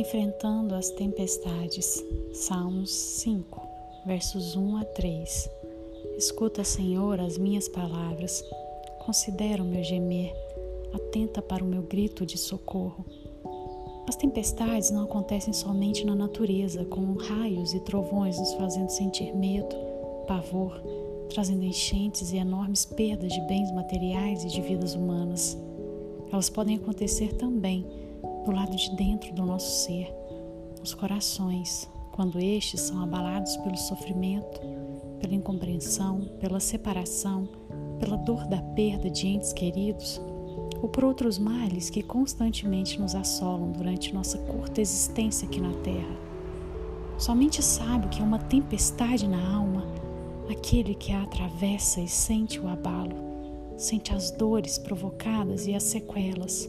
enfrentando as tempestades. Salmos 5, versos 1 a 3. Escuta, Senhor, as minhas palavras, considera o meu gemer, atenta para o meu grito de socorro. As tempestades não acontecem somente na natureza, com raios e trovões nos fazendo sentir medo, pavor, trazendo enchentes e enormes perdas de bens materiais e de vidas humanas. Elas podem acontecer também do lado de dentro do nosso ser, nos corações, quando estes são abalados pelo sofrimento, pela incompreensão, pela separação, pela dor da perda de entes queridos, ou por outros males que constantemente nos assolam durante nossa curta existência aqui na Terra. Somente sabe que é uma tempestade na alma aquele que a atravessa e sente o abalo, sente as dores provocadas e as sequelas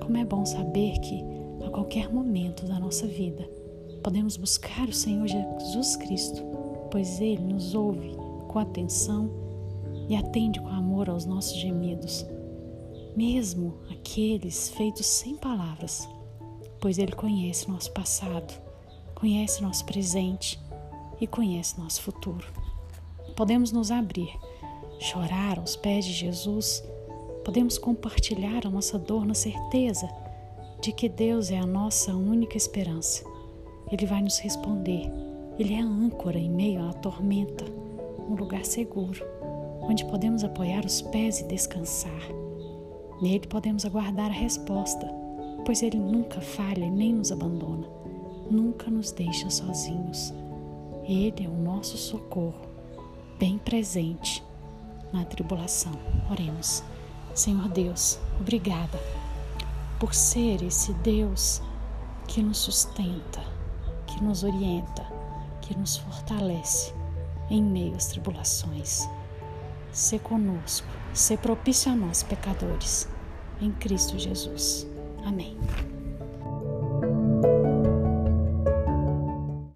como é bom saber que, a qualquer momento da nossa vida, podemos buscar o Senhor Jesus Cristo, pois Ele nos ouve com atenção e atende com amor aos nossos gemidos, mesmo aqueles feitos sem palavras, pois Ele conhece nosso passado, conhece nosso presente e conhece nosso futuro. Podemos nos abrir, chorar aos pés de Jesus Podemos compartilhar a nossa dor na certeza de que Deus é a nossa única esperança. Ele vai nos responder. Ele é a âncora em meio à tormenta, um lugar seguro, onde podemos apoiar os pés e descansar. Nele podemos aguardar a resposta, pois Ele nunca falha e nem nos abandona, nunca nos deixa sozinhos. Ele é o nosso socorro, bem presente na tribulação. Oremos. Senhor Deus, obrigada por ser esse Deus que nos sustenta, que nos orienta, que nos fortalece em meio às tribulações. Se conosco, se propício a nós, pecadores, em Cristo Jesus. Amém.